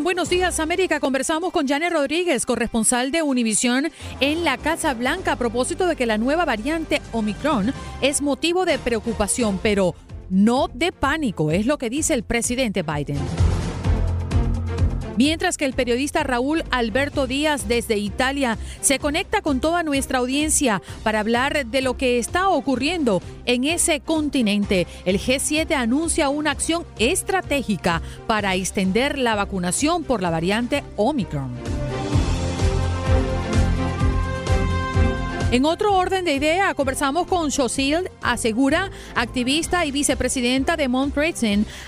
En Buenos Días América conversamos con Janet Rodríguez, corresponsal de Univisión en la Casa Blanca a propósito de que la nueva variante Omicron es motivo de preocupación, pero no de pánico, es lo que dice el presidente Biden. Mientras que el periodista Raúl Alberto Díaz desde Italia se conecta con toda nuestra audiencia para hablar de lo que está ocurriendo en ese continente, el G7 anuncia una acción estratégica para extender la vacunación por la variante Omicron. En otro orden de idea, conversamos con Shosil Asegura, activista y vicepresidenta de Mount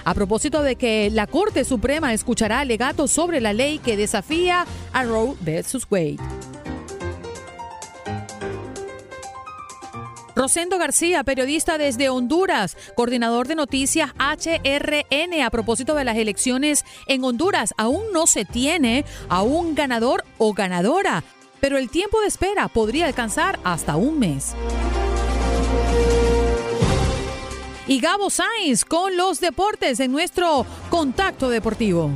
a propósito de que la Corte Suprema escuchará alegatos sobre la ley que desafía a Roe vs. Wade. Rosendo García, periodista desde Honduras, coordinador de noticias HRN a propósito de las elecciones en Honduras. Aún no se tiene a un ganador o ganadora pero el tiempo de espera podría alcanzar hasta un mes. Y Gabo Sainz con los deportes en nuestro contacto deportivo.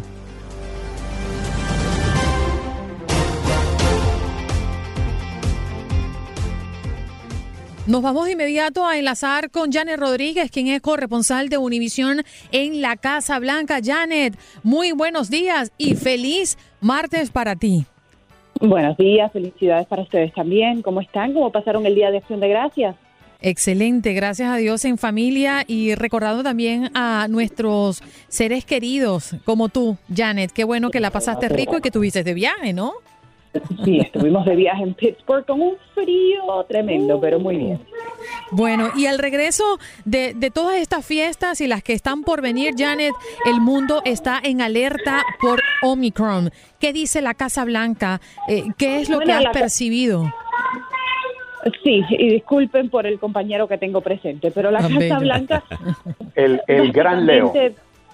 Nos vamos de inmediato a enlazar con Janet Rodríguez, quien es corresponsal de Univisión en la Casa Blanca. Janet, muy buenos días y feliz martes para ti. Buenos días, felicidades para ustedes también. ¿Cómo están? ¿Cómo pasaron el Día de Acción de Gracias? Excelente, gracias a Dios en familia y recordando también a nuestros seres queridos como tú, Janet. Qué bueno que la pasaste rico y que tuviste de viaje, ¿no? Sí, estuvimos de viaje en Pittsburgh con un frío tremendo, pero muy bien. Bueno, y al regreso de, todas estas fiestas y las que están por venir, Janet, el mundo está en alerta por Omicron. ¿Qué dice la Casa Blanca? Eh, ¿Qué es lo que has percibido? Sí, y disculpen por el compañero que tengo presente, pero la Casa Blanca... el, el gran Leo.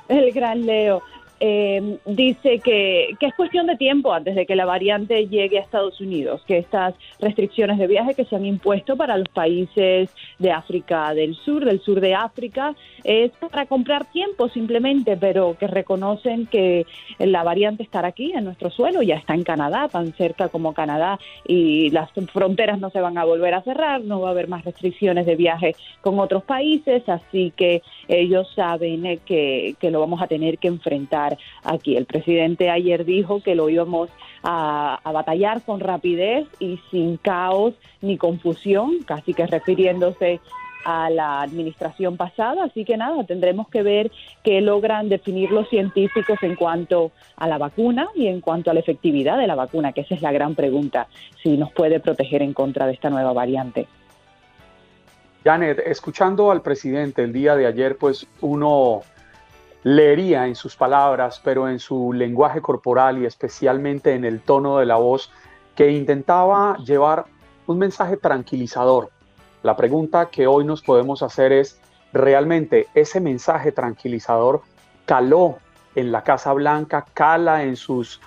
El gran Leo eh, dice que, que, es cuestión de tiempo antes de que la variante llegue a Estados Unidos, que estas restricciones de viaje que se han impuesto para los países de África del Sur, del sur de África, es para comprar tiempo simplemente, pero que reconocen que la variante estará aquí en nuestro suelo, ya está en Canadá, tan cerca como Canadá, y las fronteras no se van a volver a cerrar, no va a haber más restricciones de viaje con otros países, así que ellos saben que, que lo vamos a tener que enfrentar aquí. El presidente ayer dijo que lo íbamos a, batallar con rapidez y sin caos ni confusión, casi que refiriéndose a la administración pasada, así que nada, tendremos que ver qué logran definir los científicos en cuanto a la vacuna y en cuanto a la efectividad de la vacuna, que esa es la gran pregunta, si nos puede proteger en contra de esta nueva variante. Janet, escuchando al presidente el día de ayer, pues uno leería en sus palabras, pero en su lenguaje corporal y especialmente en el tono de la voz, que intentaba llevar un mensaje tranquilizador. La pregunta que hoy nos podemos hacer es, ¿realmente ese mensaje tranquilizador caló en la Casa Blanca, cala en sus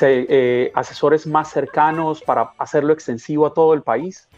eh, asesores más cercanos para hacerlo extensivo a todo el país?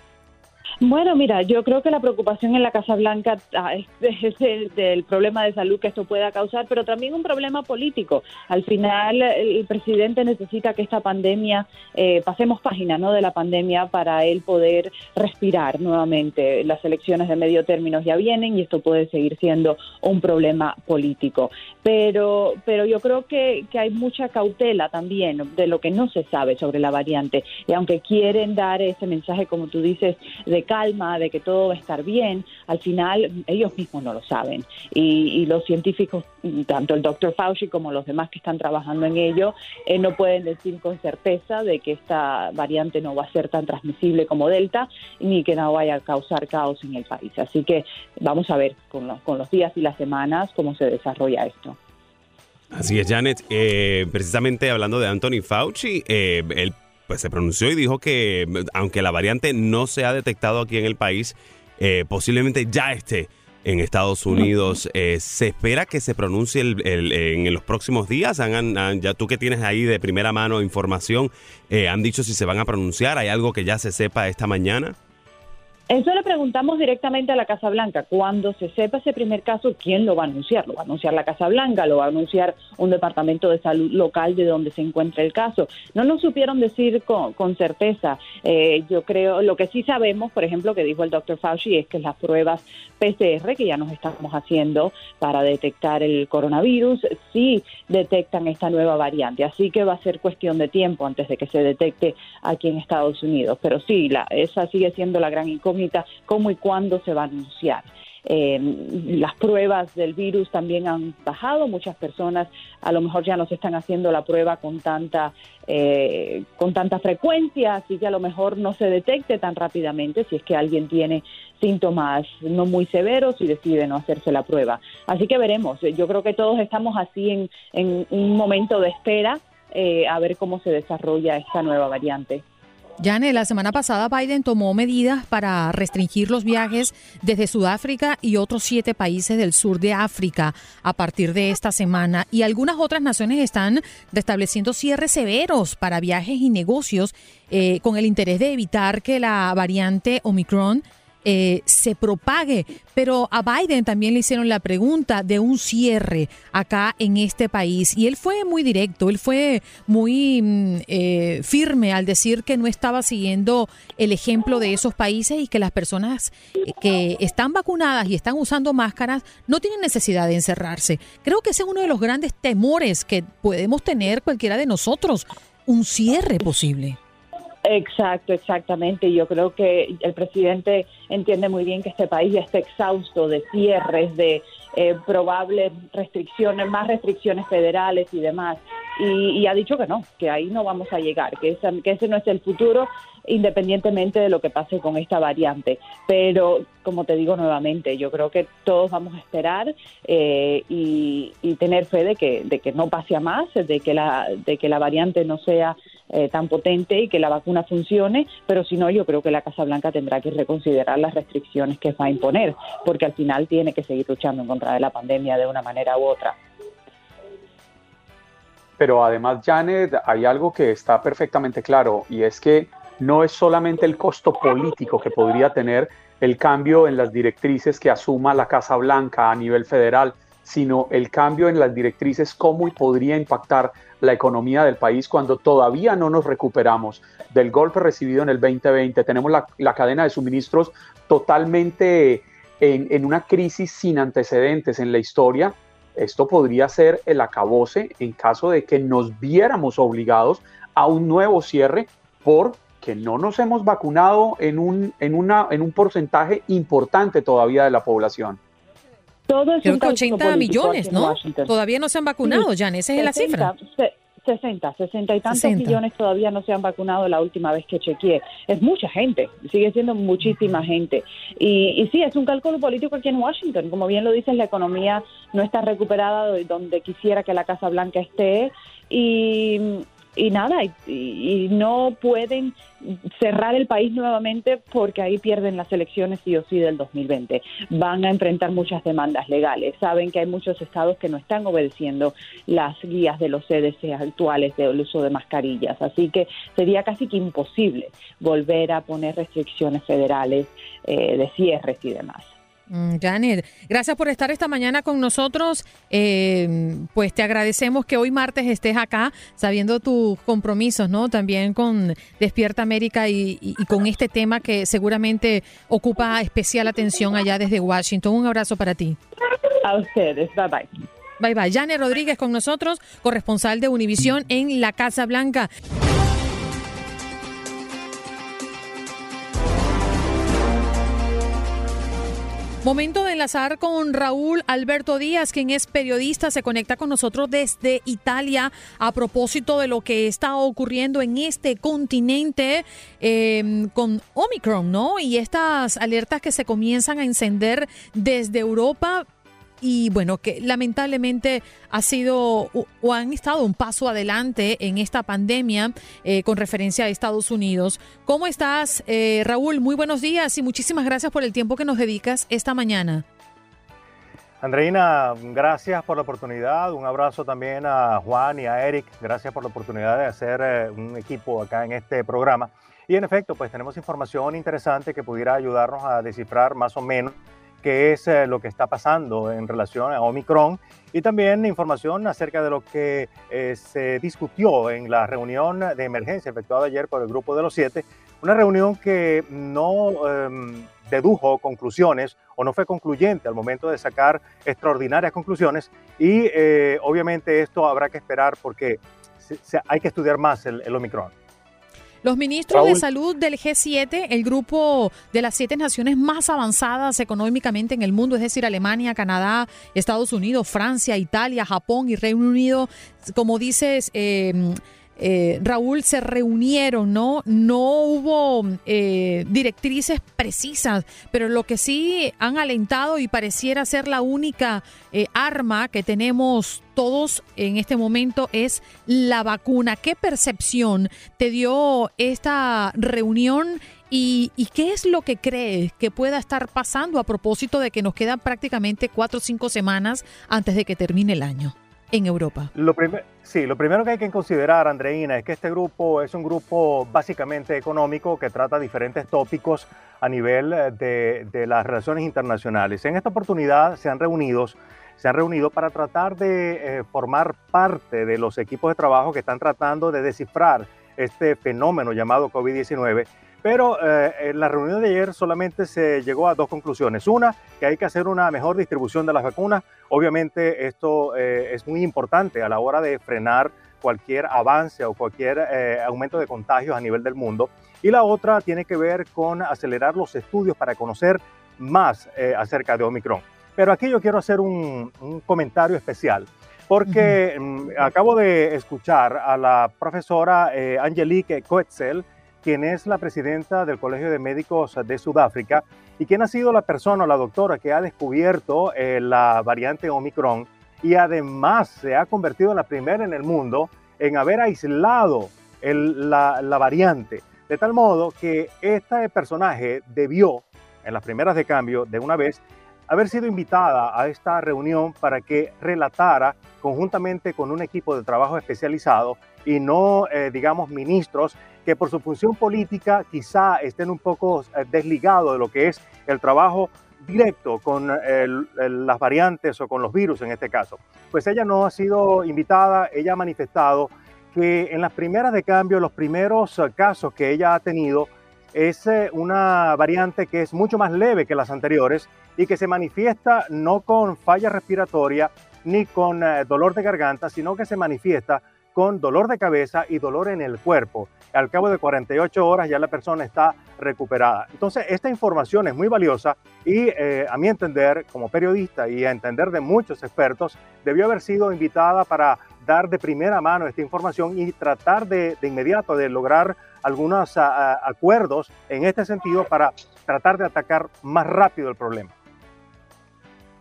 Bueno, mira, yo creo que la preocupación en la Casa Blanca ah, es, el, del problema de salud que esto pueda causar, pero también un problema político. Al final, el presidente necesita que esta pandemia, eh, pasemos página ¿no? de la pandemia para él poder respirar nuevamente. Las elecciones de medio término ya vienen y esto puede seguir siendo un problema político. Pero, pero yo creo que, que hay mucha cautela también de lo que no se sabe sobre la variante. Y aunque quieren dar ese mensaje, como tú dices, de calma, de que todo va a estar bien, al final ellos mismos no lo saben. Y, los científicos, tanto el doctor Fauci como los demás que están trabajando en ello, eh, no pueden decir con certeza de que esta variante no va a ser tan transmisible como Delta, ni que no vaya a causar caos en el país. Así que vamos a ver con los, días y las semanas cómo se desarrolla esto. Así es, Janet. Eh, precisamente hablando de Anthony Fauci, eh, pues se pronunció y dijo que aunque la variante no se ha detectado aquí en el país, eh, posiblemente ya esté en Estados Unidos. Eh, ¿Se espera que se pronuncie en los próximos días? ¿Han, ya tú que tienes ahí de primera mano información, eh, ¿han dicho si se van a pronunciar? ¿Hay algo que ya se sepa esta mañana? Eso le preguntamos directamente a la Casa Blanca. Cuando se sepa ese primer caso, ¿quién lo va a anunciar? ¿Lo va a anunciar la Casa Blanca? ¿Lo va a anunciar un departamento de salud local de donde se encuentra el caso? No nos supieron decir con, certeza. Eh, yo creo, lo que sí sabemos, por ejemplo, que dijo el doctor Fauci, es que las pruebas PCR que ya nos estamos haciendo para detectar el coronavirus, sí detectan esta nueva variante. Así que va a ser cuestión de tiempo antes de que se detecte aquí en Estados Unidos. Pero sí, la, esa sigue siendo la gran incógnita cómo y cuándo se va a anunciar. Eh, las pruebas del virus también han bajado, muchas personas a lo mejor ya no se están haciendo la prueba con tanta, eh, con tanta frecuencia, así que a lo mejor no se detecte tan rápidamente si es que alguien tiene síntomas no muy severos y decide no hacerse la prueba. Así que veremos, yo creo que todos estamos así en, en un momento de espera eh, a ver cómo se desarrolla esta nueva variante. Yane, la semana pasada Biden tomó medidas para restringir los viajes desde Sudáfrica y otros siete países del sur de África a partir de esta semana. Y algunas otras naciones están restableciendo cierres severos para viajes y negocios eh, con el interés de evitar que la variante Omicron eh, se propague. Pero a Biden también le hicieron la pregunta de un cierre acá en este país y él fue muy directo, él fue muy mm, eh, firme al decir que no estaba siguiendo el ejemplo de esos países y que las personas eh, que están vacunadas y están usando máscaras no tienen necesidad de encerrarse. Creo que ese es uno de los grandes temores que podemos tener cualquiera de nosotros, un cierre posible. Exacto, exactamente. Yo creo que el presidente entiende muy bien que este país ya está exhausto de cierres, de eh, probables restricciones, más restricciones federales y demás. Y, ha dicho que no, que ahí no vamos a llegar, que, que ese no es el futuro independientemente de lo que pase con esta variante. Pero, como te digo nuevamente, yo creo que todos vamos a esperar eh, y, tener fe de que, de que no pase a más, de que la, de que la variante no sea eh, tan potente y que la vacuna funcione, pero si no, yo creo que la Casa Blanca tendrá que reconsiderar las restricciones que va a imponer, porque al final tiene que seguir luchando en contra de la pandemia de una manera u otra. Pero además, Janet, hay algo que está perfectamente claro y es que no es solamente el costo político que podría tener el cambio en las directrices que asuma la Casa Blanca a nivel federal, sino el cambio en las directrices, cómo podría impactar la economía del país cuando todavía no nos recuperamos del golpe recibido en el 2020. Tenemos la, cadena de suministros totalmente en, en, una crisis sin antecedentes en la historia. Esto podría ser el acabose en caso de que nos viéramos obligados a un nuevo cierre por que no nos hemos vacunado en un, en una, en un porcentaje importante todavía de la población. Todo es Creo que 80 millones, ¿no? Todavía no se han vacunado, Jan, esa es la cifra. 60, 60 y tantos millones todavía no se han vacunado la última vez que chequeé. Es mucha gente, sigue siendo muchísima gente. Y, y sí, es un cálculo político aquí en Washington. Como bien lo dices, la economía no está recuperada donde quisiera que la Casa Blanca esté. Y y nada, y, no pueden cerrar el país nuevamente porque ahí pierden las elecciones sí o sí del 2020. Van a enfrentar muchas demandas legales. Saben que hay muchos estados que no están obedeciendo las guías de los CDC actuales del uso de mascarillas. Así que sería casi que imposible volver a poner restricciones federales eh, de cierres y demás. Mm, Janet, gracias por estar esta mañana con nosotros. Eh, pues te agradecemos que hoy martes estés acá, sabiendo tus compromisos, ¿no? También con Despierta América y, y, con este tema que seguramente ocupa especial atención allá desde Washington. Un abrazo para ti. A ustedes, bye bye. Bye bye. Janet Rodríguez con nosotros, corresponsal de Univisión en la Casa Blanca. Momento de enlazar con Raúl Alberto Díaz, quien es periodista, se conecta con nosotros desde Italia a propósito de lo que está ocurriendo en este continente em, con Omicron, ¿no? Y estas alertas que se comienzan a encender desde Europa y bueno, que lamentablemente ha sido o han estado un paso adelante en esta pandemia eh, con referencia a Estados Unidos. ¿Cómo estás, eh, Raúl? Muy buenos días y muchísimas gracias por el tiempo que nos dedicas esta mañana. Andreina, gracias por la oportunidad. Un abrazo también a Juan y a Eric. Gracias por la oportunidad de hacer eh, un equipo acá en este programa. Y en efecto, pues tenemos información interesante que pudiera ayudarnos a descifrar más o menos qué es eh, lo que está pasando en relación a Omicron y también información acerca de lo que eh, se discutió en la reunión de emergencia efectuada ayer por el Grupo de los Siete, una reunión que no em, dedujo conclusiones o no fue concluyente al momento de sacar extraordinarias conclusiones y eh, obviamente esto habrá que esperar porque hay que estudiar más el Omicron. Los ministros de salud del G7, el grupo de las siete naciones más avanzadas económicamente en el mundo, es decir, Alemania, Canadá, Estados Unidos, Francia, Italia, Japón y Reino Unido, como dices, eh, eh, Raúl, se reunieron, ¿no? No hubo eh, directrices precisas, pero lo que sí han alentado y pareciera ser la única eh, arma que tenemos todos en este momento es la vacuna. ¿Qué percepción te dio esta reunión ¿Y, ¿Y, qué es lo que crees que pueda estar pasando a propósito de que nos quedan prácticamente cuatro o cinco semanas antes de que termine el año? En Europa? Sí, lo primero que hay que considerar, Andreina, es que este grupo es un grupo básicamente económico que trata diferentes tópicos a nivel eh, de, de las relaciones internacionales. En esta oportunidad se han reunido se han reunido para tratar de eh, formar parte de los equipos de trabajo que están tratando de descifrar este fenómeno llamado COVID-19 pero eh, en la reunión de ayer solamente se llegó a dos conclusiones. Una, que hay que hacer una mejor distribución de las vacunas. Obviamente esto eh, es muy importante a la hora de frenar cualquier avance o cualquier eh, aumento de contagios a nivel del mundo. Y la otra tiene que ver con acelerar los estudios para conocer más acerca de Omicron. Pero aquí yo quiero hacer un, comentario especial porque mm, acabo de escuchar a la profesora Angelique Coetzel, quien es la presidenta del Colegio de Médicos de Sudáfrica y quien ha sido la persona, la doctora, que ha descubierto eh, la variante Omicron y además se ha convertido en la primera en el mundo en haber aislado la, la variante. De tal modo que este personaje debió, en las primeras de cambio, de una vez, haber sido invitada a esta reunión para que relatara conjuntamente con un equipo de trabajo especializado y no, eh, digamos, ministros que por su función política quizá estén un poco eh, desligados de lo que es el trabajo directo con las variantes o con los virus en este caso. Pues ella no ha sido invitada, ella ha manifestado que en las primeras de cambio, los primeros eh, casos que ella ha tenido, es una variante que es mucho más leve que las anteriores y que se manifiesta no con falla respiratoria ni con dolor de garganta, sino que se manifiesta con dolor de cabeza y dolor en el cuerpo. Al cabo de 48 horas ya la persona está recuperada. Entonces, esta información es muy valiosa y eh, a mi entender, como periodista y a entender de muchos expertos, debió haber sido invitada para dar de primera mano esta información y tratar de, de inmediato de lograr algunos acuerdos en este sentido para tratar de atacar más rápido el problema.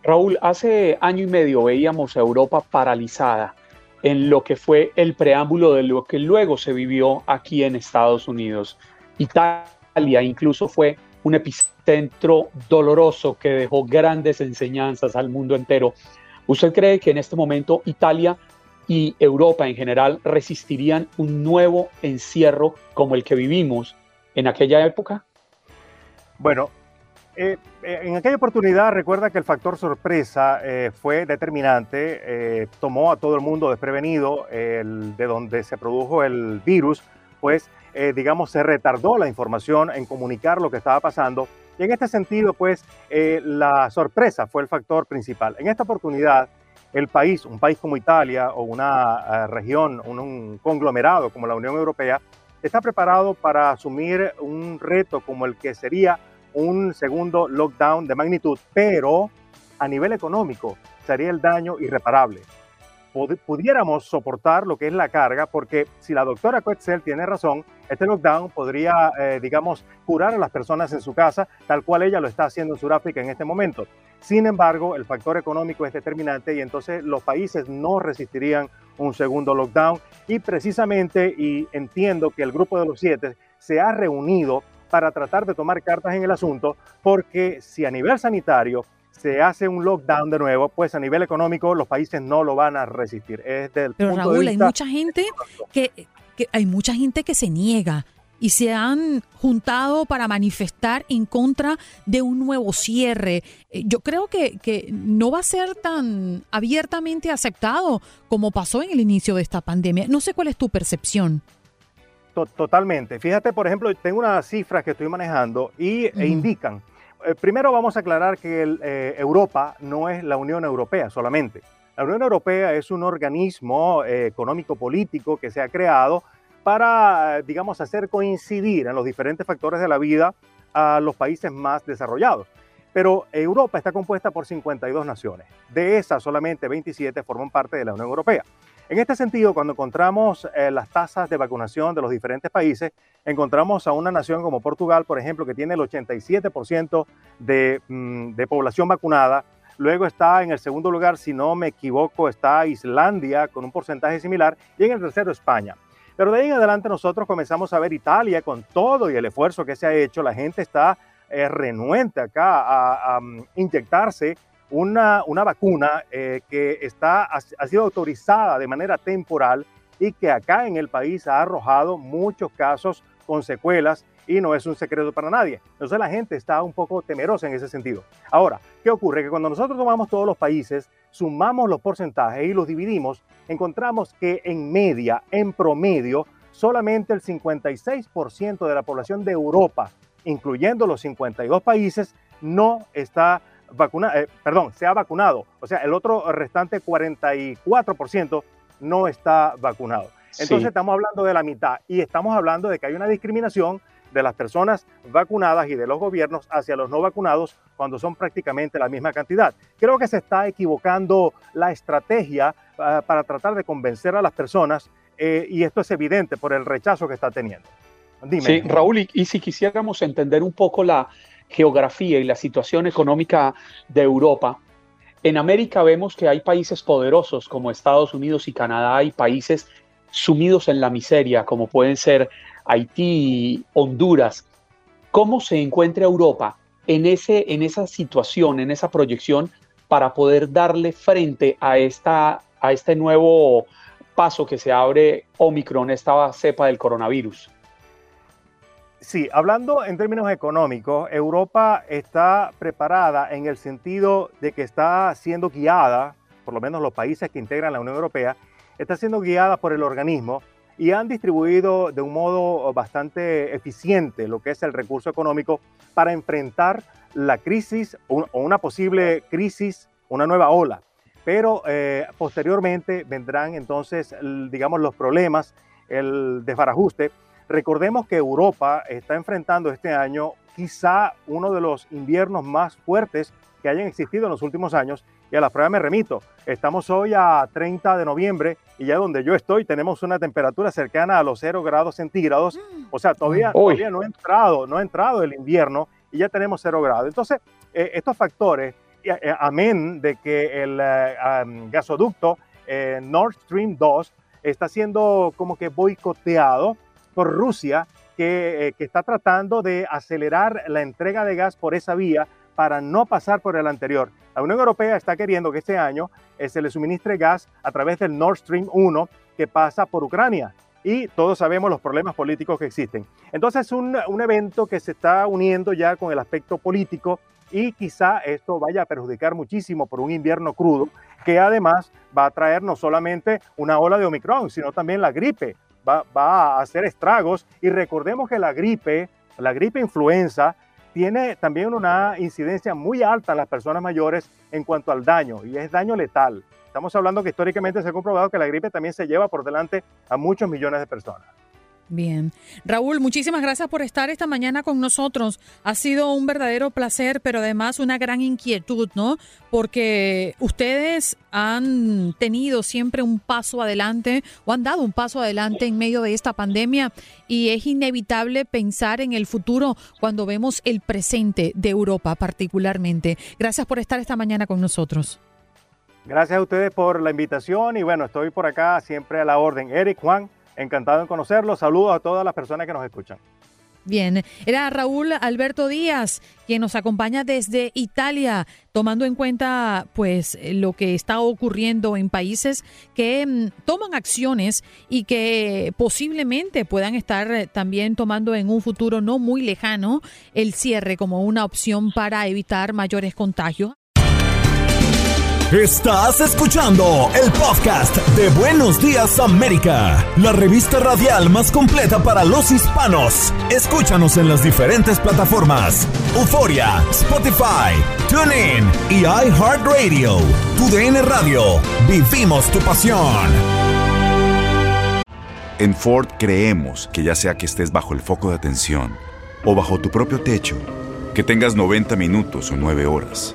Raúl, hace año y medio veíamos a Europa paralizada en lo que fue el preámbulo de lo que luego se vivió aquí en Estados Unidos. Italia incluso fue un epicentro doloroso que dejó grandes enseñanzas al mundo entero. ¿Usted cree que en este momento Italia y Europa en general resistirían un nuevo encierro como el que vivimos en aquella época? Bueno, eh, eh, en aquella oportunidad recuerda que el factor sorpresa eh, fue determinante, tomó a todo el mundo desprevenido el, de donde se produjo el virus, pues digamos se retardó la información en comunicar lo que estaba pasando y en este sentido pues la sorpresa fue el factor principal. En esta oportunidad el país, un país como Italia o una región, un conglomerado como la Unión Europea, está preparado para asumir un reto como el que sería un segundo lockdown de magnitud, pero a nivel económico sería el daño irreparable. Pudiéramos soportar lo que es la carga, porque si la doctora Coetzel tiene razón, este lockdown podría, eh, digamos, curar a las personas en su casa, tal cual ella lo está haciendo en Sudáfrica en este momento. Sin embargo, el factor económico es determinante y entonces los países no resistirían un segundo lockdown. Y precisamente, y entiendo que el grupo de los siete se ha reunido para tratar de tomar cartas en el asunto, porque si a nivel sanitario se hace un lockdown de nuevo, pues a nivel económico los países no lo van a resistir. Es del Pero Raúl, hay mucha gente que, hay mucha gente que se niega y se han juntado para manifestar en contra de un nuevo cierre. Eh, yo creo que, que, no va a ser tan abiertamente aceptado como pasó en el inicio de esta pandemia. No sé cuál es tu percepción totalmente. Fíjate, por ejemplo, tengo unas cifras que estoy manejando y e indican. Eh, primero vamos a aclarar que eh, Europa no es la Unión Europea solamente. La Unión Europea es un organismo eh, económico-político que se ha creado para, digamos, hacer coincidir en los diferentes factores de la vida a los países más desarrollados. Pero Europa está compuesta por 52 naciones. De esas, solamente 27 forman parte de la Unión Europea. En este sentido, cuando encontramos eh, las tasas de vacunación de los diferentes países, encontramos a una nación como Portugal, por ejemplo, que tiene el 87% de, mm, de población vacunada. Luego está en el segundo lugar, si no me equivoco, está Islandia con un porcentaje similar y en el tercero España. Pero de ahí en adelante nosotros comenzamos a ver Italia con todo y el esfuerzo que se ha hecho. La gente está eh, renuente acá a, a mm, inyectarse una, una vacuna eh, que está, ha sido autorizada de manera temporal y que acá en el país ha arrojado muchos casos con secuelas y no es un secreto para nadie. Entonces la gente está un poco temerosa en ese sentido. Ahora, ¿qué ocurre? Que cuando nosotros tomamos todos los países, sumamos los porcentajes y los dividimos, encontramos que en media, en promedio, solamente el 56% de la población de Europa, incluyendo los 52 países, no está vacuna, eh, perdón, se ha vacunado. O sea, el otro restante 44% no está vacunado. Entonces estamos hablando de la mitad y estamos hablando de que hay una discriminación de las personas vacunadas y de los gobiernos hacia los no vacunados cuando son prácticamente la misma cantidad. Creo que se está equivocando la estrategia ah, para tratar de convencer a las personas eh, y esto es evidente por el rechazo que está teniendo. Dime. Raúl, y si quisiéramos entender un poco la, geografía y la situación económica de Europa, en América vemos que hay países poderosos como Estados Unidos y Canadá y países sumidos en la miseria como pueden ser Haití, Honduras. ¿Cómo se encuentra Europa en, ese, en esa situación, en esa proyección para poder darle frente a, esta, a este nuevo paso que se abre Omicron, esta cepa del coronavirus? Sí, hablando en términos económicos, Europa está preparada en el sentido de que está siendo guiada, por lo menos los países que integran la Unión Europea, está siendo guiada por el organismo y han distribuido de un modo bastante eficiente lo que es el recurso económico para enfrentar la crisis o una posible crisis, una nueva ola. Pero eh, posteriormente vendrán entonces, digamos, los problemas, el desbarajuste Recordemos que Europa está enfrentando este año quizá uno de los inviernos más fuertes que hayan existido en los últimos años. Y a la prueba me remito. Estamos hoy a 30 de noviembre y ya donde yo estoy tenemos una temperatura cercana a los 0 grados centígrados. Mm. O sea, todavía, todavía no ha entrado, no ha entrado el invierno y ya tenemos 0 grados. Entonces, eh, estos factores, eh, amén de que el eh, gasoducto eh, Nord Stream 2 está siendo como que boicoteado por Rusia, que, que está tratando de acelerar la entrega de gas por esa vía para no pasar por el anterior. La Unión Europea está queriendo que este año eh, se le suministre gas a través del Nord Stream 1 que pasa por Ucrania. Y todos sabemos los problemas políticos que existen. Entonces es un, un evento que se está uniendo ya con el aspecto político y quizá esto vaya a perjudicar muchísimo por un invierno crudo que además va a traer no solamente una ola de Omicron, sino también la gripe. Va, va a hacer estragos y recordemos que la gripe, la gripe influenza, tiene también una incidencia muy alta en las personas mayores en cuanto al daño y es daño letal. Estamos hablando que históricamente se ha comprobado que la gripe también se lleva por delante a muchos millones de personas. Bien. Raúl, muchísimas gracias por estar esta mañana con nosotros. Ha sido un verdadero placer, pero además una gran inquietud, ¿no? Porque ustedes han tenido siempre un paso adelante o han dado un paso adelante en medio de esta pandemia y es inevitable pensar en el futuro cuando vemos el presente de Europa particularmente. Gracias por estar esta mañana con nosotros. Gracias a ustedes por la invitación y bueno, estoy por acá siempre a la orden. Eric, Juan, Encantado en conocerlo. Saludos a todas las personas que nos escuchan. Bien, era Raúl Alberto Díaz quien nos acompaña desde Italia, tomando en cuenta pues lo que está ocurriendo en países que mm, toman acciones y que posiblemente puedan estar eh, también tomando en un futuro no muy lejano el cierre como una opción para evitar mayores contagios. Estás escuchando el podcast de Buenos Días América, la revista radial más completa para los hispanos. Escúchanos en las diferentes plataformas: Euforia, Spotify, TuneIn y iHeartRadio. Tu DN Radio. Vivimos tu pasión. En Ford creemos que ya sea que estés bajo el foco de atención o bajo tu propio techo, que tengas 90 minutos o 9 horas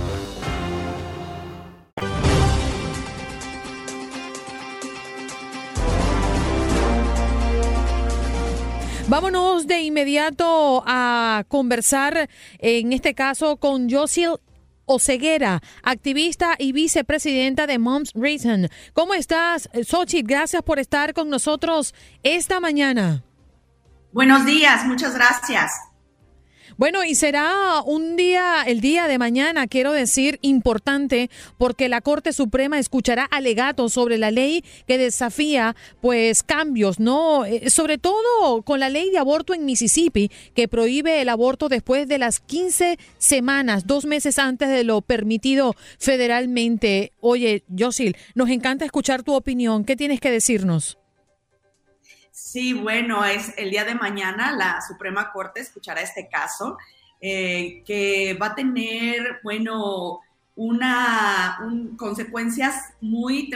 Vámonos de inmediato a conversar, en este caso, con Josil Oceguera, activista y vicepresidenta de Moms Reason. ¿Cómo estás, Sochi? Gracias por estar con nosotros esta mañana. Buenos días, muchas gracias. Bueno, y será un día, el día de mañana, quiero decir, importante, porque la Corte Suprema escuchará alegatos sobre la ley que desafía, pues, cambios, ¿no? Eh, sobre todo con la ley de aborto en Mississippi, que prohíbe el aborto después de las 15 semanas, dos meses antes de lo permitido federalmente. Oye, Josil, nos encanta escuchar tu opinión. ¿Qué tienes que decirnos? Sí, bueno, es el día de mañana la Suprema Corte escuchará este caso eh, que va a tener, bueno, una consecuencias muy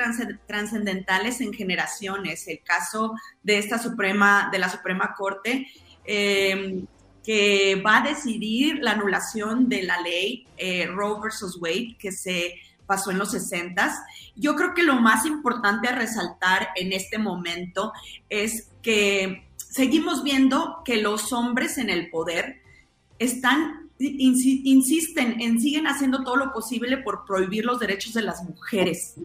trascendentales en generaciones. El caso de esta Suprema, de la Suprema Corte, em, que va a decidir la anulación de la ley eh, Roe versus Wade, que se pasó en los 60. Yo creo que lo más importante a resaltar en este momento es que seguimos viendo que los hombres en el poder están, insisten en, siguen haciendo todo lo posible por prohibir los derechos de las mujeres,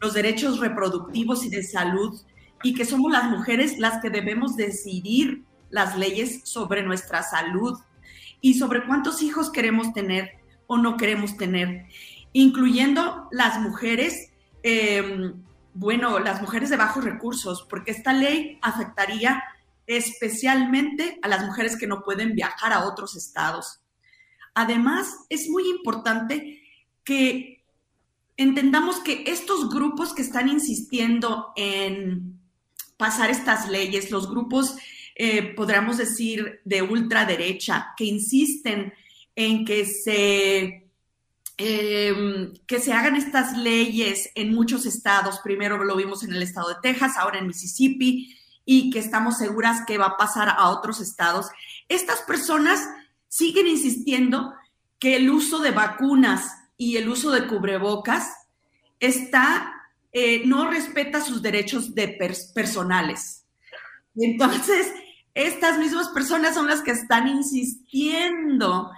los derechos reproductivos y de salud, y que somos las mujeres las que debemos decidir las leyes sobre nuestra salud y sobre cuántos hijos queremos tener o no queremos tener incluyendo las mujeres, em, bueno, las mujeres de bajos recursos, porque esta ley afectaría especialmente a las mujeres que no pueden viajar a otros estados. Además, es muy importante que entendamos que estos grupos que están insistiendo en pasar estas leyes, los grupos, eh, podríamos decir, de ultraderecha, que insisten en que se Em, que se hagan estas leyes en muchos estados. Primero lo vimos en el estado de Texas, ahora en Mississippi, y que estamos seguras que va a pasar a otros estados. Estas personas siguen insistiendo que el uso de vacunas y el uso de cubrebocas está, eh, no respeta sus derechos de personales. Entonces, estas mismas personas son las que están insistiendo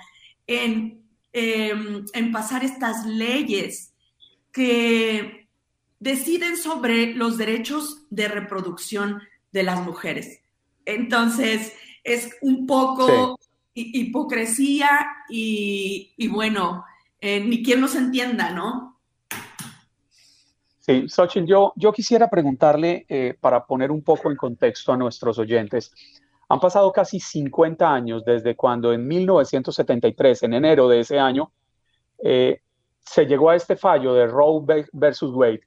en, em, en pasar estas leyes que deciden sobre los derechos de reproducción de las mujeres. Entonces, es un poco hipocresía y, bueno, eh, ni quien los entienda, ¿no? Sí, Xochitl, yo, yo quisiera preguntarle, eh, para poner un poco en contexto a nuestros oyentes, han pasado casi 50 años desde cuando en 1973, en enero de ese año, eh, se llegó a este fallo de Roe versus Wade.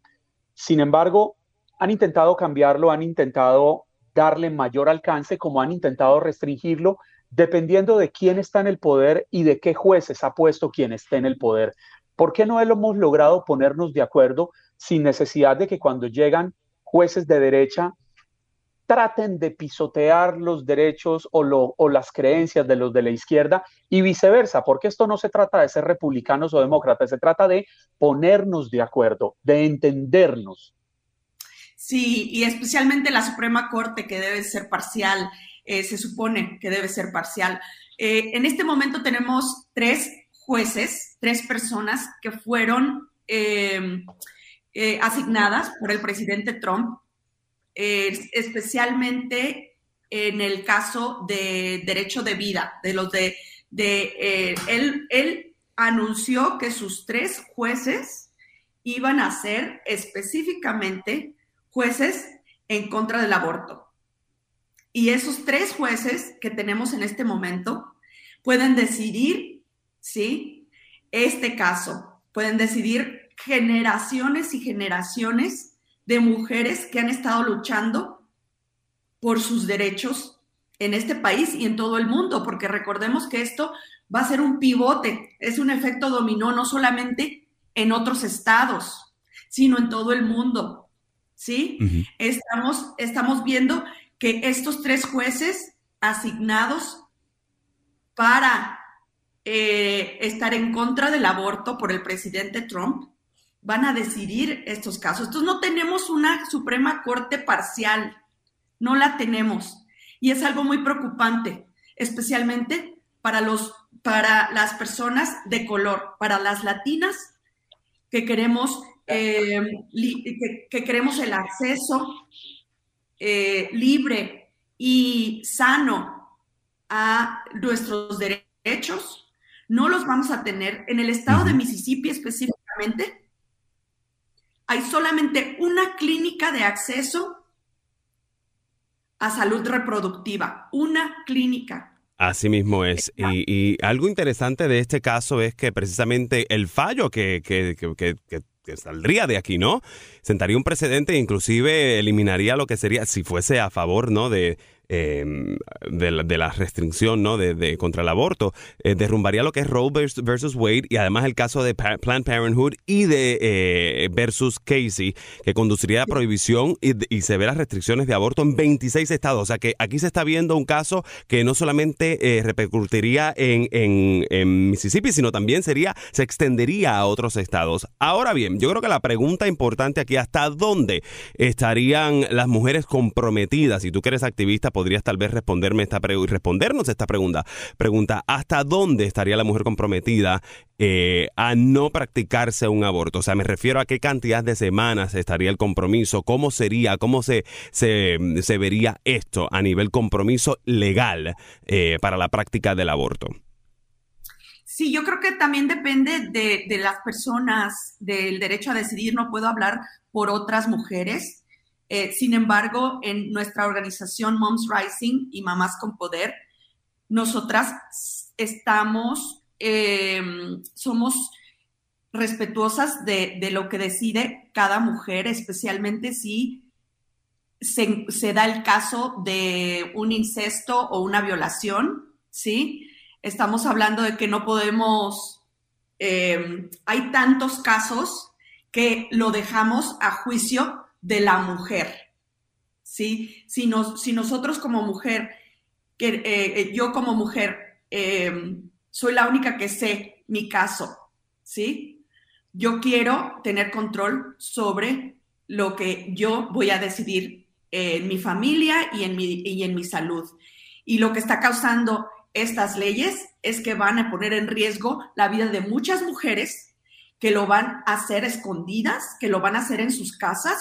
Sin embargo, han intentado cambiarlo, han intentado darle mayor alcance, como han intentado restringirlo, dependiendo de quién está en el poder y de qué jueces ha puesto quien esté en el poder. ¿Por qué no hemos logrado ponernos de acuerdo sin necesidad de que cuando llegan jueces de derecha traten de pisotear los derechos o, las creencias de los de la izquierda y viceversa, porque esto no se trata de ser republicanos o demócratas, se trata de ponernos de acuerdo, de entendernos. Sí, y especialmente la Suprema Corte, que debe ser parcial, eh, se supone que debe ser parcial. Eh, en este momento tenemos tres jueces, tres personas que fueron eh, asignadas por el presidente Trump especialmente en el caso de derecho de vida, de los de, de él, él anunció que sus tres jueces iban a ser específicamente jueces en contra del aborto. Y esos tres jueces que tenemos en este momento pueden decidir, ¿sí? Este caso, pueden decidir generaciones y generaciones de mujeres que han estado luchando por sus derechos en este país y en todo el mundo, porque recordemos que esto va a ser un pivote, es un efecto dominó no solamente en otros estados, sino en todo el mundo. ¿Sí? estamos, estamos viendo que estos tres jueces asignados para eh, estar en contra del aborto por el presidente Trump van a decidir estos casos. Entonces no tenemos una Suprema Corte parcial, no la tenemos. Y es algo muy preocupante, especialmente para, los, para las personas de color, para las latinas que queremos, eh, que, queremos el acceso eh, libre y sano a nuestros derechos. No los vamos a tener en el estado de Mississippi específicamente hay solamente una clínica de acceso a salud reproductiva, una clínica. Así mismo es. Y, algo interesante de este caso es que precisamente el fallo que, que, que, que saldría de aquí, ¿no? Sentaría un precedente e inclusive eliminaría lo que sería, si fuese a favor, ¿no? De, Em, de, la, restricción ¿no? de, contra el aborto, eh, derrumbaría lo que es Roe versus Wade y además el caso de Planned Parenthood y de eh, versus Casey, que conduciría a prohibición y, severas restricciones de aborto en 26 estados. O sea que aquí se está viendo un caso que no solamente eh, repercutiría en, en, Mississippi, sino también sería, se extendería a otros estados. Ahora bien, yo creo que la pregunta importante aquí, ¿hasta dónde estarían las mujeres comprometidas? Si tú que eres activista, podrías tal vez responderme esta y respondernos esta pregunta. Pregunta, ¿hasta dónde estaría la mujer comprometida eh, a no practicarse un aborto? O sea, me refiero a qué cantidad de semanas estaría el compromiso, cómo sería, cómo se, se, vería esto a nivel compromiso legal eh, para la práctica del aborto. Sí, yo creo que también depende de, de, las personas, del derecho a decidir. No puedo hablar por otras mujeres. Eh, sin embargo, en nuestra organización Moms Rising y Mamás con Poder, nosotras estamos, em, somos respetuosas de, lo que decide cada mujer, especialmente si se, da el caso de un incesto o una violación, ¿sí? Estamos hablando de que no podemos, em, hay tantos casos que lo dejamos a juicio de la mujer. ¿sí? Si, nos, si nosotros como mujer, que, eh, yo como mujer, em, soy la única que sé mi caso, ¿sí? Yo quiero tener control sobre lo que yo voy a decidir en mi familia y en mi, y en mi salud. Y lo que está causando estas leyes es que van a poner en riesgo la vida de muchas mujeres que lo van a hacer escondidas, que lo van a hacer en sus casas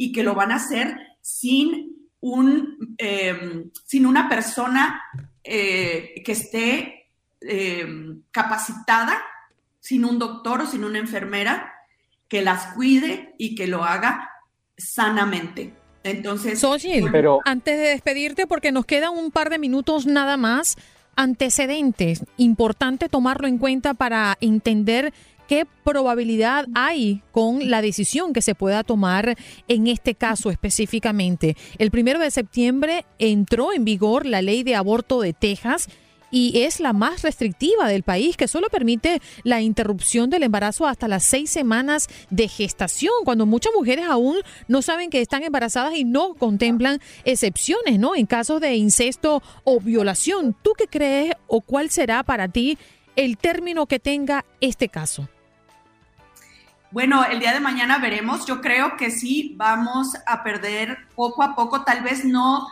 y que lo van a hacer sin, un, em, sin una persona eh, que esté em, capacitada, sin un doctor o sin una enfermera que las cuide y que lo haga sanamente. Entonces, pero antes de despedirte, porque nos quedan un par de minutos nada más, antecedentes, importante tomarlo en cuenta para entender qué probabilidad hay con la decisión que se pueda tomar en este caso específicamente. El primero de septiembre entró en vigor la ley de aborto de Texas y es la más restrictiva del país, que solo permite la interrupción del embarazo hasta las seis semanas de gestación, cuando muchas mujeres aún no saben que están embarazadas y no contemplan excepciones, ¿no? En casos de incesto o violación. ¿Tú qué crees o cuál será para ti el término que tenga este caso? Bueno, el día de mañana veremos. Yo creo que sí vamos a perder poco a poco, tal vez no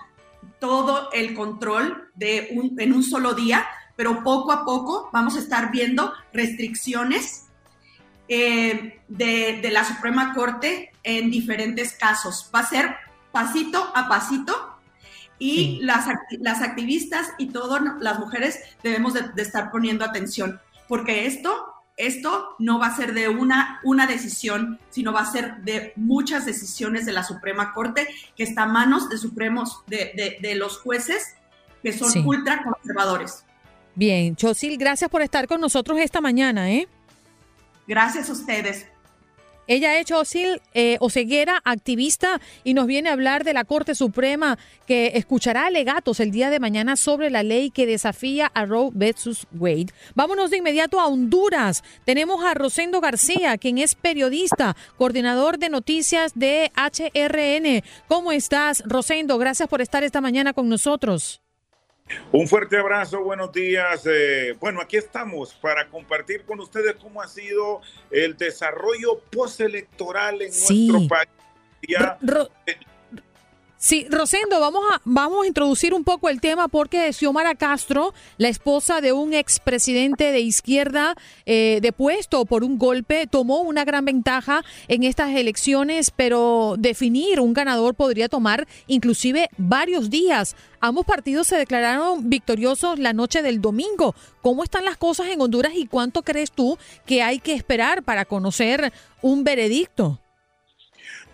todo el control de en un solo día, pero poco a poco vamos a estar viendo restricciones eh, de, la Suprema Corte en diferentes casos. Va a ser pasito a pasito y las, las activistas y todas las mujeres debemos de, de estar poniendo atención, porque esto esto no va a ser de una, una decisión, sino va a ser de muchas decisiones de la Suprema Corte, que está a manos de supremos, de, de, los jueces que son ultra conservadores. Bien, Chosil, gracias por estar con nosotros esta mañana, ¿eh? Gracias a ustedes. Ella es Osil eh, Oseguera, activista, y nos viene a hablar de la Corte Suprema que escuchará alegatos el día de mañana sobre la ley que desafía a Roe versus Wade. Vámonos de inmediato a Honduras. Tenemos a Rosendo García, quien es periodista, coordinador de noticias de HRN. ¿Cómo estás, Rosendo? Gracias por estar esta mañana con nosotros. Un fuerte abrazo, buenos días. Eh, bueno, aquí estamos para compartir con ustedes cómo ha sido el desarrollo postelectoral en nuestro país. Sí, Rosendo, vamos a, vamos a introducir un poco el tema porque Xiomara Castro, la esposa de un expresidente de izquierda eh, depuesto por un golpe, tomó una gran ventaja en estas elecciones, pero definir un ganador podría tomar inclusive varios días. Ambos partidos se declararon victoriosos la noche del domingo. ¿Cómo están las cosas en Honduras y cuánto crees tú que hay que esperar para conocer un veredicto?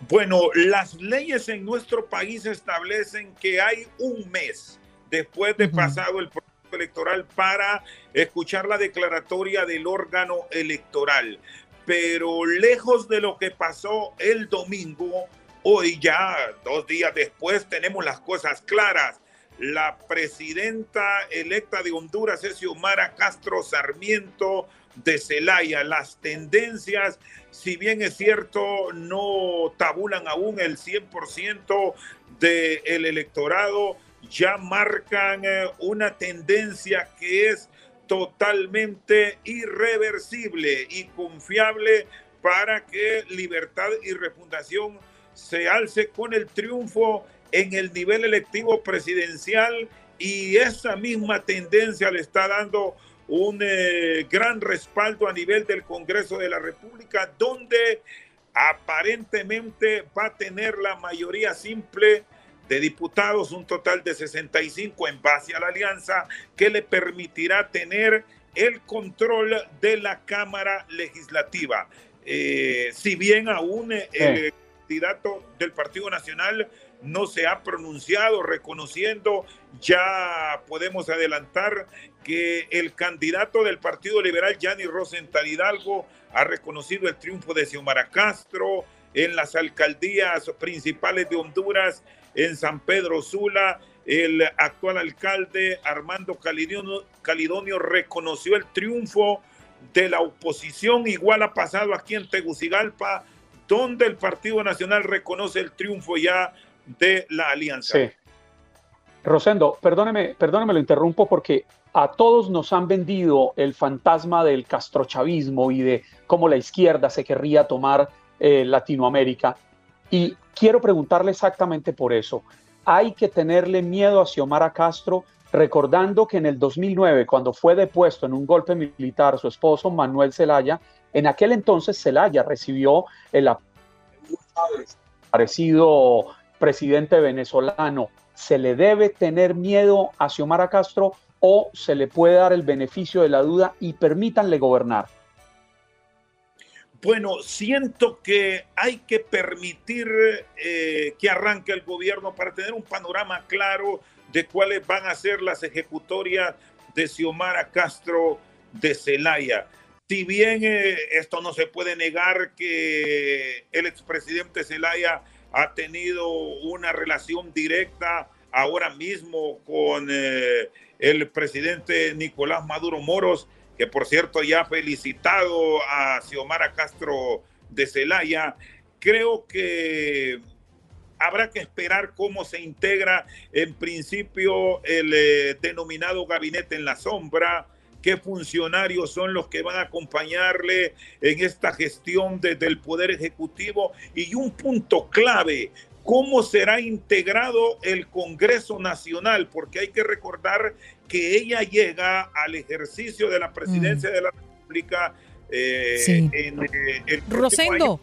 Bueno, las leyes en nuestro país establecen que hay un mes después de pasado el proceso electoral para escuchar la declaratoria del órgano electoral. Pero lejos de lo que pasó el domingo, hoy ya, dos días después, tenemos las cosas claras. La presidenta electa de Honduras es Xiomara Castro Sarmiento de Celaya. Las tendencias si bien es cierto, no tabulan aún el 100% del electorado, ya marcan eh, una tendencia que es totalmente irreversible y confiable para que Libertad y Refundación se alce con el triunfo en el nivel electivo presidencial y esa misma tendencia le está dando un eh, gran respaldo a nivel del Congreso de la República, donde aparentemente va a tener la mayoría simple de diputados, un total de 65 en base a la alianza, que le permitirá tener el control de la Cámara Legislativa. Eh, si bien aún el candidato del Partido Nacional no se ha pronunciado reconociendo, ya podemos adelantar que el candidato del Partido Liberal, Yanni Rosenthal Hidalgo, ha reconocido el triunfo de Xiomara Castro en las alcaldías principales de Honduras, en San Pedro Sula. El actual alcalde Armando Calidonio, reconoció el triunfo de la oposición, igual ha pasado aquí en Tegucigalpa, donde el Partido Nacional reconoce el triunfo ya de la alianza. Rosendo, perdóneme, perdóneme, lo interrumpo porque a todos nos han vendido el fantasma del castrochavismo y de cómo la izquierda se querría tomar eh, Latinoamérica. Y quiero preguntarle exactamente por eso. Hay que tenerle miedo a Xiomara Castro, recordando que en el 2009, cuando fue depuesto en un golpe militar su esposo Manuel Zelaya, en aquel entonces Zelaya recibió el parecido presidente venezolano ¿se le debe tener miedo a Xiomara Castro o se le puede dar el beneficio de la duda y permítanle gobernar? Bueno, siento que hay que permitir eh, que arranque el gobierno para tener un panorama claro de cuáles van a ser las ejecutorias de Xiomara Castro de Celaya. Si bien eh, esto no se puede negar que el expresidente Zelaya ha tenido una relación directa ahora mismo con eh, el presidente Nicolás Maduro Moros, que por cierto ya ha felicitado a Xiomara Castro de Celaya. Creo que habrá que esperar cómo se integra en principio el eh, denominado gabinete en la sombra, qué funcionarios son los que van a acompañarle en esta gestión desde el Poder Ejecutivo y un punto clave, cómo será integrado el Congreso Nacional, porque hay que recordar que ella llega al ejercicio de la presidencia mm. de la República eh, en eh, el Rosendo.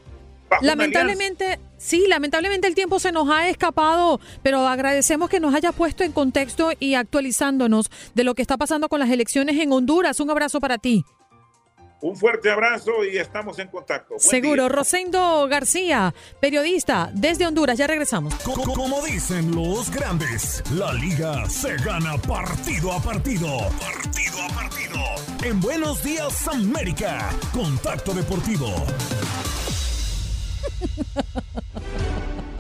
Lamentablemente, sí, lamentablemente el tiempo se nos ha escapado, pero agradecemos que nos haya puesto en contexto y actualizándonos de lo que está pasando con las elecciones en Honduras. Un abrazo para ti. Un fuerte abrazo y estamos en contacto. Seguro. Rosendo García, periodista desde Honduras. Ya regresamos. Como dicen los grandes, la liga se gana partido a partido. Partido a partido. En Buenos Días América, Contacto Deportivo.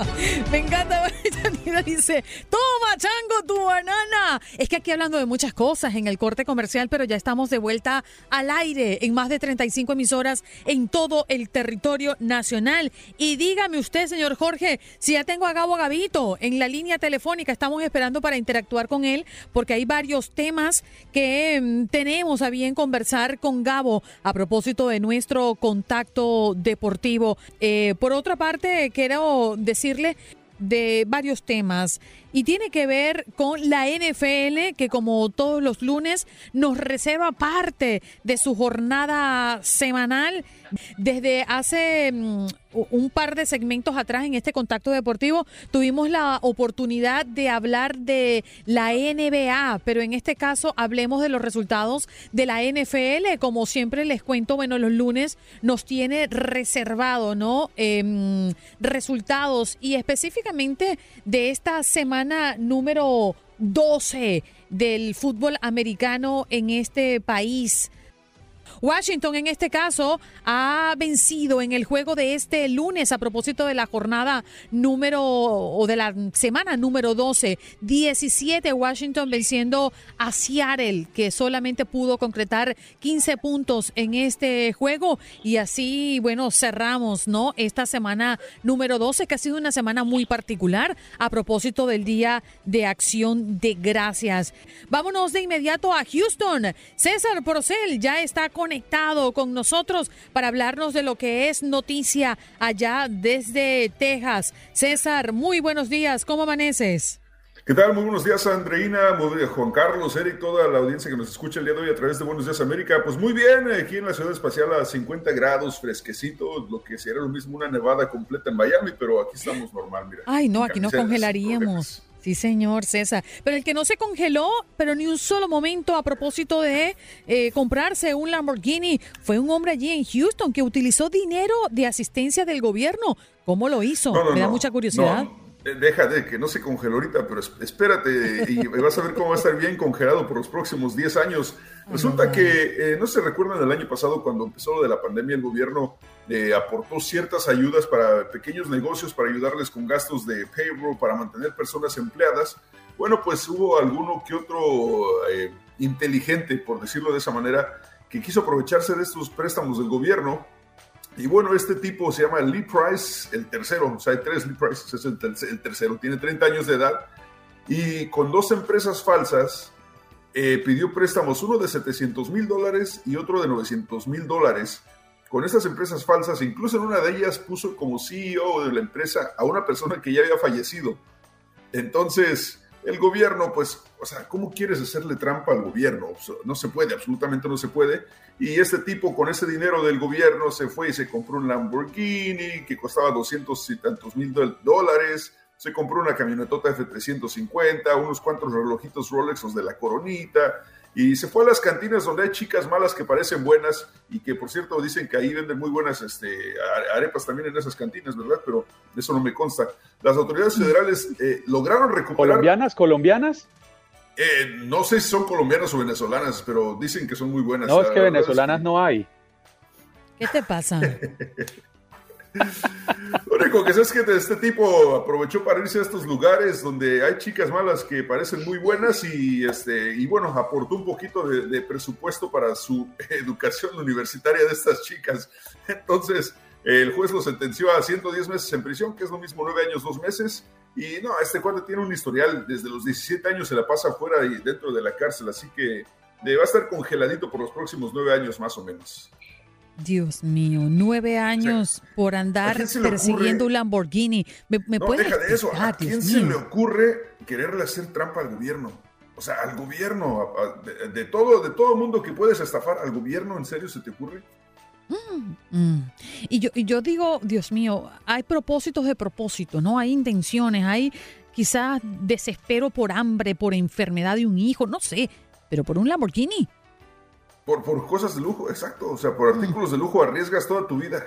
Me encanta, dice, toma chango tu banana. Es que aquí hablando de muchas cosas en el corte comercial, pero ya estamos de vuelta al aire en más de 35 emisoras en todo el territorio nacional. Y dígame usted, señor Jorge, si ya tengo a Gabo Gavito en la línea telefónica, estamos esperando para interactuar con él, porque hay varios temas que mm, tenemos a bien conversar con Gabo a propósito de nuestro contacto deportivo. Eh, por otra parte, quiero de varios temas y tiene que ver con la NFL que como todos los lunes nos reserva parte de su jornada semanal. Desde hace mm, un par de segmentos atrás en este contacto deportivo tuvimos la oportunidad de hablar de la NBA, pero en este caso hablemos de los resultados de la NFL. Como siempre les cuento, bueno, los lunes nos tiene reservado, ¿no? Em, resultados y específicamente de esta semana número 12 del fútbol americano en este país. Washington en este caso ha vencido en el juego de este lunes a propósito de la jornada número o de la semana número 12. 17 Washington venciendo a Seattle que solamente pudo concretar 15 puntos en este juego y así bueno cerramos no esta semana número 12 que ha sido una semana muy particular a propósito del día de acción de gracias. Vámonos de inmediato a Houston. César Procel ya está con conectado con nosotros para hablarnos de lo que es noticia allá desde Texas. César, muy buenos días, ¿cómo amaneces? ¿Qué tal? Muy buenos días, Andreina, Juan Carlos, Eric, toda la audiencia que nos escucha el día de hoy a través de Buenos Días América. Pues muy bien, aquí en la ciudad espacial a 50 grados, fresquecito, lo que sería lo mismo una nevada completa en Miami, pero aquí estamos normal, mira. Ay, no, aquí nos congelaríamos. Sí, señor César. Pero el que no se congeló, pero ni un solo momento a propósito de eh, comprarse un Lamborghini, fue un hombre allí en Houston que utilizó dinero de asistencia del gobierno. ¿Cómo lo hizo? Me da mucha curiosidad. Eh, deja de que no se congeló ahorita, pero espérate y vas a ver cómo va a estar bien congelado por los próximos 10 años. Resulta que, eh, no se recuerdan del año pasado cuando empezó lo de la pandemia, el gobierno aportó ciertas ayudas para pequeños negocios, para ayudarles con gastos de payroll, para mantener personas empleadas. Bueno, pues hubo alguno que otro eh, inteligente, por decirlo de esa manera, que quiso aprovecharse de estos préstamos del gobierno. Y bueno, este tipo se llama Lee Price, el tercero, o sea, hay tres Lee Price, es el, tercero, tiene 30 años de edad. y con dos empresas falsas eh, pidió préstamos, uno de 700 mil dólares y otro de 900 mil dólares. Con estas empresas falsas, incluso en una de ellas puso como CEO de la empresa a una persona que ya había fallecido. Entonces, el gobierno, pues, o sea, ¿cómo quieres hacerle trampa al gobierno? No se puede, absolutamente no se puede. Y este tipo con ese dinero del gobierno se fue y se compró un Lamborghini que costaba 200 y tantos mil dólares, se compró una camionetota F350, unos cuantos relojitos Rolex de la coronita, y se fue a las cantinas donde hay chicas malas que parecen buenas y que por cierto dicen que ahí venden muy buenas este, arepas también en esas cantinas, ¿verdad? Pero eso no me consta. Las autoridades federales eh, lograron recuperar... ¿Colombianas? ¿Colombianas? Eh, no sé si son colombianas o venezolanas, pero dicen que son muy buenas. No, es que venezolanas no hay. ¿Qué te pasa? Lo único que sé es que este tipo aprovechó para irse a estos lugares donde hay chicas malas que parecen muy buenas y, este, y bueno, aportó un poquito de, presupuesto para su educación universitaria de estas chicas. Entonces, el juez lo sentenció a 110 meses en prisión, que es lo mismo 9 años, 2 meses. Y no, este cuate tiene un historial, desde los 17 años se la pasa fuera y dentro de la cárcel, así que va a estar congeladito por los próximos 9 años más o menos. Dios mío, nueve años por andar persiguiendo un Lamborghini. ¿Me, me no, deja de eso. ¿A quién se le ocurre quererle hacer trampa al gobierno? O sea, al gobierno, de, todo, de todo mundo que puedes estafar, al gobierno, ¿en serio se te ocurre? Mm, mm. Y, yo, y yo digo, Dios mío, hay propósitos de propósito, ¿no? Hay intenciones, hay quizás desespero por hambre, por enfermedad de un hijo, no sé, pero por un Lamborghini. Por, por cosas de lujo, exacto. O sea, por artículos de lujo arriesgas toda tu vida.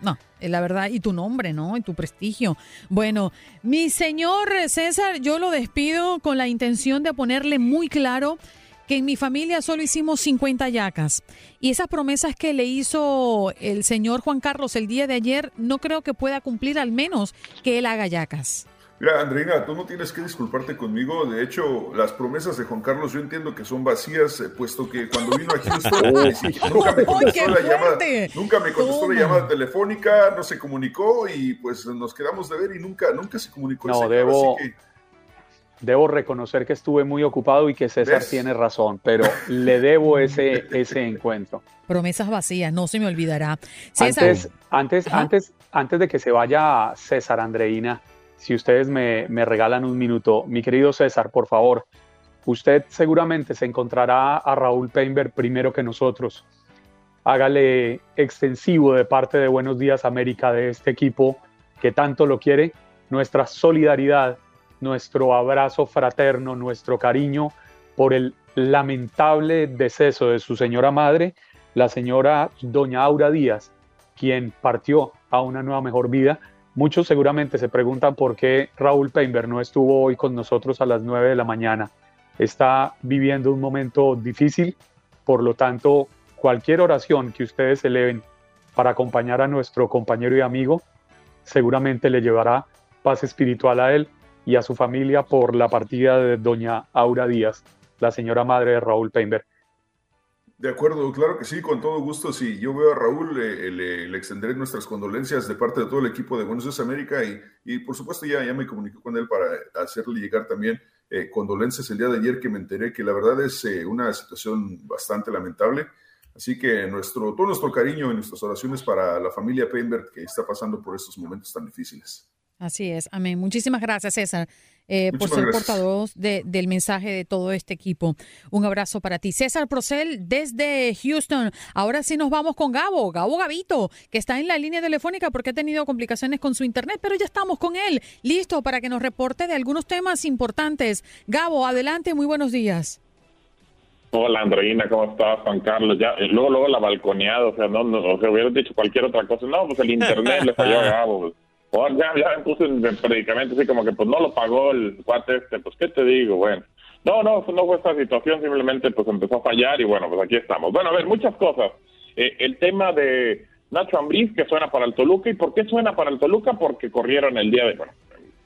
No, es la verdad, y tu nombre, ¿no? Y tu prestigio. Bueno, mi señor César, yo lo despido con la intención de ponerle muy claro que en mi familia solo hicimos 50 yacas. Y esas promesas que le hizo el señor Juan Carlos el día de ayer, no creo que pueda cumplir al menos que él haga yacas. Mira, Andreina, tú no tienes que disculparte conmigo. De hecho, las promesas de Juan Carlos yo entiendo que son vacías, eh, puesto que cuando vino a Houston nunca me contestó, la llamada, nunca me contestó la llamada telefónica, no se comunicó y pues nos quedamos de ver y nunca, nunca se comunicó. No, debo, debo reconocer que estuve muy ocupado y que César tiene razón, pero le debo ese, ese encuentro. Promesas vacías, no se me olvidará. César. Antes, antes, antes, antes de que se vaya César Andreina si ustedes me, regalan un minuto. Mi querido César, por favor, usted seguramente se encontrará a Raúl Peinberg primero que nosotros. Hágale extensivo de parte de Buenos Días América de este equipo que tanto lo quiere, nuestra solidaridad, nuestro abrazo fraterno, nuestro cariño por el lamentable deceso de su señora madre, la señora doña Aura Díaz, quien partió a una nueva mejor vida Muchos seguramente se preguntan por qué Raúl Peinberg no estuvo hoy con nosotros a las 9 de la mañana. Está viviendo un momento difícil, por lo tanto, cualquier oración que ustedes eleven para acompañar a nuestro compañero y amigo seguramente le llevará paz espiritual a él y a su familia por la partida de doña Aura Díaz, la señora madre de Raúl Peinberg. De acuerdo, claro que sí, con todo gusto. Si yo veo a Raúl, le, extenderé nuestras condolencias de parte de todo el equipo de Buenos Aires América y, por supuesto ya, ya me comuniqué con él para hacerle llegar también eh, condolencias el día de ayer que me enteré que la verdad es eh, una situación bastante lamentable. Así que nuestro, todo nuestro cariño y nuestras oraciones para la familia Peinberg que está pasando por estos momentos tan difíciles. Así es, amén. Muchísimas gracias, César. Eh, por ser portavoz del mensaje de todo este equipo. Un abrazo para ti. César Procel desde Houston. Ahora sí nos vamos con Gabo, Gabo Gavito, que está en la línea telefónica porque ha tenido complicaciones con su internet, pero ya estamos con él, listo para que nos reporte de algunos temas importantes. Gabo, adelante, muy buenos días. Hola Andreina, ¿cómo estás? Juan Carlos, ya, eh, luego, luego la balconeada, o sea, no, no, o sea, hubieras dicho cualquier otra cosa. No, pues el internet le falló a Gabo. Pues ya, ya me puse en predicamento así como que pues no lo pagó el cuate este, pues qué te digo, bueno. No, no, no fue esta situación, simplemente pues empezó a fallar y bueno, pues aquí estamos. Bueno, a ver, muchas cosas. Eh, el tema de Nacho Ambriz que suena para el Toluca, ¿y por qué suena para el Toluca? Porque corrieron el día de, bueno,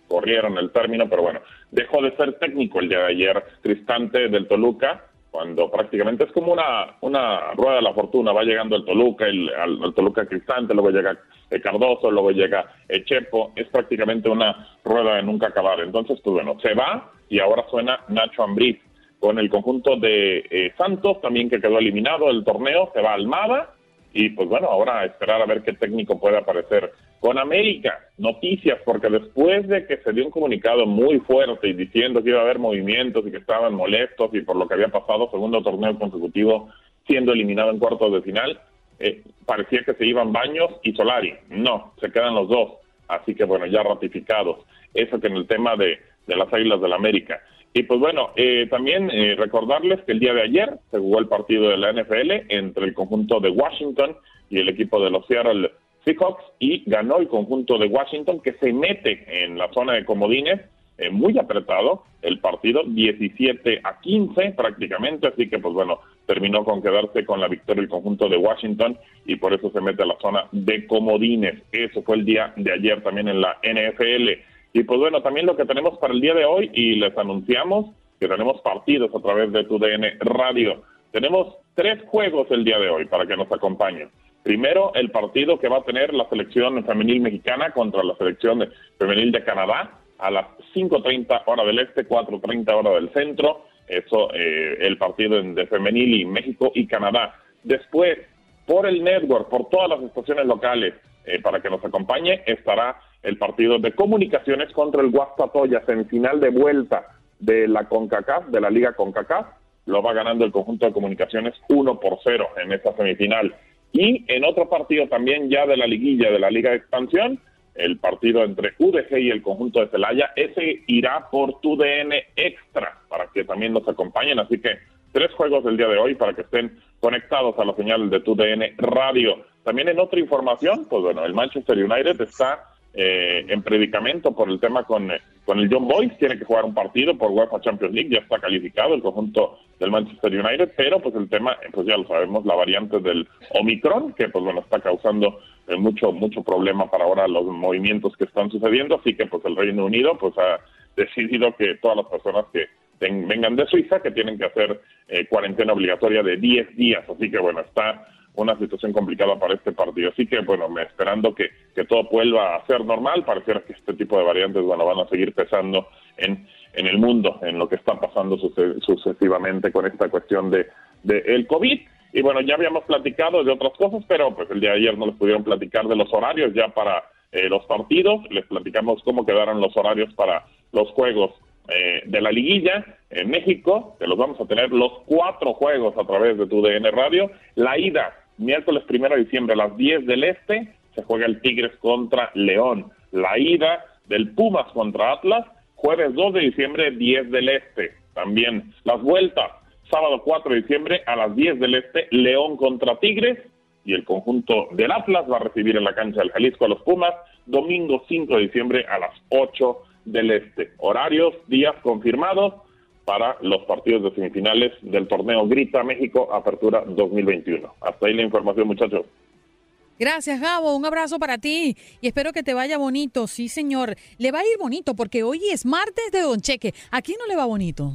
corrieron el término, pero bueno, dejó de ser técnico el día de ayer, Cristante del Toluca, cuando prácticamente es como una, una rueda de la fortuna, va llegando el Toluca, el, al, Toluca Cristante, luego llega el Cardoso, luego llega el Chepo, es prácticamente una rueda de nunca acabar. Entonces, pues bueno, se va y ahora suena Nacho Ambriz con el conjunto de eh, Santos, también que quedó eliminado del torneo, se va Almada y pues bueno, ahora esperar a ver qué técnico puede aparecer. Con América, noticias, porque después de que se dio un comunicado muy fuerte y diciendo que iba a haber movimientos y que estaban molestos y por lo que había pasado, segundo torneo consecutivo siendo eliminado en cuartos de final, eh, parecía que se iban Baños y Solari. No, se quedan los dos. Así que bueno, ya ratificados. Eso que en el tema de, las Águilas del la América. Y pues bueno, eh, también eh, recordarles que el día de ayer se jugó el partido de la NFL entre el conjunto de Washington y el equipo de los Seattle Seahawks y ganó el conjunto de Washington que se mete en la zona de comodines eh, muy apretado el partido 17 a 15 prácticamente así que pues bueno terminó con quedarse con la victoria el conjunto de Washington y por eso se mete a la zona de comodines eso fue el día de ayer también en la NFL y pues bueno, también lo que tenemos para el día de hoy y les anunciamos que tenemos partidos a través de TUDN Radio. Tenemos tres juegos el día de hoy para que nos acompañen. Primero, el partido que va a tener la selección femenil mexicana contra la selección femenil de Canadá a las 5.30 hora del este, 4.30 hora del centro. Eso, eh, el partido de femenil y México y Canadá. Después, por el network, por todas las estaciones locales, eh, para que nos acompañe, estará el partido de comunicaciones contra el Guastatoya, final de vuelta de la CONCACAF, de la Liga CONCACAF, lo va ganando el conjunto de comunicaciones 1 por 0 en esta semifinal. Y en otro partido también ya de la liguilla de la Liga de Expansión, el partido entre UDG y el conjunto de Celaya, ese irá por TUDN Extra, para que también nos acompañen. Así que tres juegos del día de hoy para que estén conectados a la señal de TUDN Radio. También en otra información, pues bueno, el Manchester United está eh, en predicamento por el tema con, eh, con el John Boyce, tiene que jugar un partido por UEFA Champions League, ya está calificado el conjunto del Manchester United, pero pues el tema, eh, pues ya lo sabemos, la variante del Omicron, que pues bueno, está causando mucho, mucho problema para ahora los movimientos que están sucediendo, así que pues el Reino Unido pues ha decidido que todas las personas que vengan de Suiza, que tienen que hacer cuarentena obligatoria de 10 días, así que bueno, está una situación complicada para este partido. Así que, bueno, me esperando que, que todo vuelva a ser normal, pareciera que este tipo de variantes, bueno, van a seguir pesando en, en el mundo, en lo que está pasando sucesivamente con esta cuestión de el COVID. Y bueno, ya habíamos platicado de otras cosas, pero pues el día de ayer no les pudieron platicar de los horarios ya para eh, los partidos. Les platicamos cómo quedaron los horarios para los juegos eh, de la liguilla en México, que los vamos a tener los cuatro juegos a través de tu DN Radio. La ida miércoles 1 de diciembre a las 10 del Este se juega el Tigres contra León. La ida del Pumas contra Atlas, jueves 2 de diciembre, 10 del Este. También las vueltas, sábado 4 de diciembre a las 10 del Este, León contra Tigres. Y el conjunto del Atlas va a recibir en la cancha del Jalisco a los Pumas, domingo 5 de diciembre a las 8 del Este. Horarios, días confirmados para los partidos de semifinales del torneo Grita México Apertura 2021. Hasta ahí la información, muchachos. Gracias, Gabo. Un abrazo para ti y espero que te vaya bonito. Sí, señor. Le va a ir bonito porque hoy es martes de Don Cheque. Aquí no le va bonito?